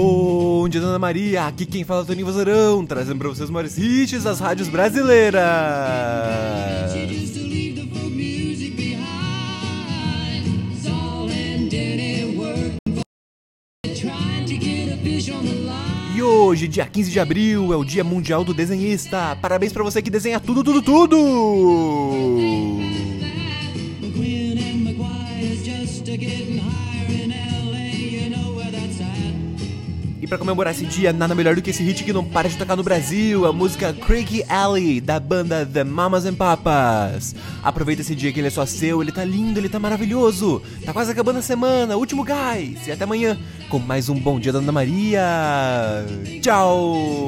Bom dia, Dona Maria. Aqui quem fala é o Toninho Vazarão, trazendo pra vocês os maiores hits das rádios brasileiras. E hoje, dia 15 de abril, é o Dia Mundial do Desenhista. Parabéns pra você que desenha tudo, tudo, tudo! Pra comemorar esse dia, nada melhor do que esse hit que não para de tocar no Brasil, a música Craigie Alley, da banda The Mamas and Papas. Aproveita esse dia que ele é só seu, ele tá lindo, ele tá maravilhoso. Tá quase acabando a semana, último gás. E até amanhã com mais um Bom Dia da Ana Maria. Tchau!